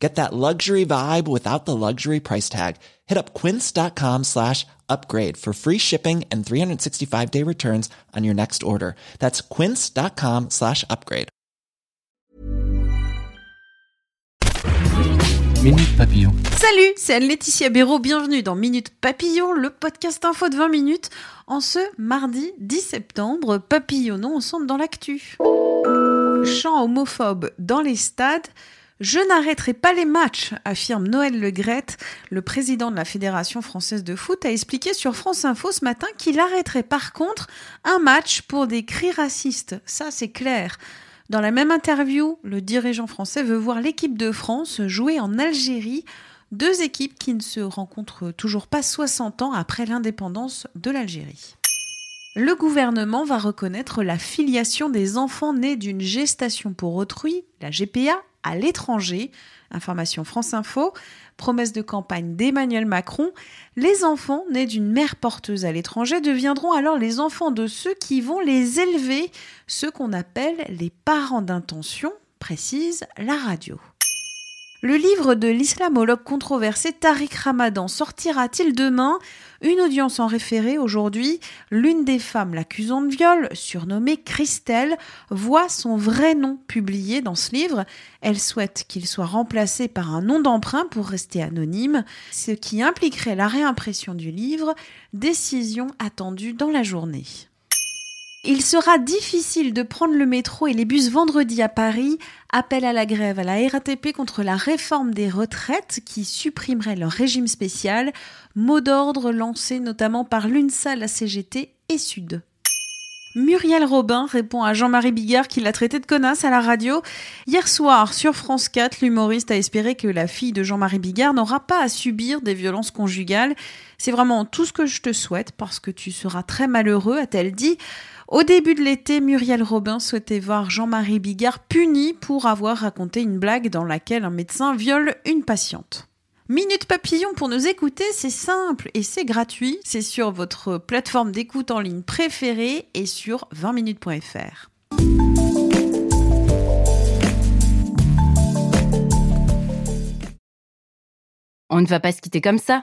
Get that luxury vibe without the luxury price tag. Hit up quince.com slash upgrade for free shipping and 365 day returns on your next order. That's quince.com slash upgrade. Minute Papillon. Salut, c'est Anne-Laetitia Béraud, bienvenue dans Minute Papillon, le podcast info de 20 minutes. En ce mardi 10 septembre, papillonnons ensemble dans l'actu. Chant homophobe dans les stades, je n'arrêterai pas les matchs, affirme Noël Legrette. Le président de la Fédération française de foot a expliqué sur France Info ce matin qu'il arrêterait par contre un match pour des cris racistes. Ça, c'est clair. Dans la même interview, le dirigeant français veut voir l'équipe de France jouer en Algérie, deux équipes qui ne se rencontrent toujours pas 60 ans après l'indépendance de l'Algérie. Le gouvernement va reconnaître la filiation des enfants nés d'une gestation pour autrui, la GPA, à l'étranger. Information France Info. Promesse de campagne d'Emmanuel Macron. Les enfants nés d'une mère porteuse à l'étranger deviendront alors les enfants de ceux qui vont les élever, ceux qu'on appelle les parents d'intention, précise la radio. Le livre de l'islamologue controversé Tariq Ramadan sortira-t-il demain? Une audience en référé aujourd'hui. L'une des femmes l'accusant de viol, surnommée Christelle, voit son vrai nom publié dans ce livre. Elle souhaite qu'il soit remplacé par un nom d'emprunt pour rester anonyme, ce qui impliquerait la réimpression du livre, décision attendue dans la journée. Il sera difficile de prendre le métro et les bus vendredi à Paris. Appel à la grève à la RATP contre la réforme des retraites qui supprimerait leur régime spécial. Mot d'ordre lancé notamment par l'UNSA, la CGT et Sud. Muriel Robin répond à Jean-Marie Bigard qui l'a traité de connasse à la radio. Hier soir, sur France 4, l'humoriste a espéré que la fille de Jean-Marie Bigard n'aura pas à subir des violences conjugales. C'est vraiment tout ce que je te souhaite parce que tu seras très malheureux, a-t-elle dit. Au début de l'été, Muriel Robin souhaitait voir Jean-Marie Bigard puni pour avoir raconté une blague dans laquelle un médecin viole une patiente. Minute Papillon pour nous écouter, c'est simple et c'est gratuit. C'est sur votre plateforme d'écoute en ligne préférée et sur 20minutes.fr. On ne va pas se quitter comme ça.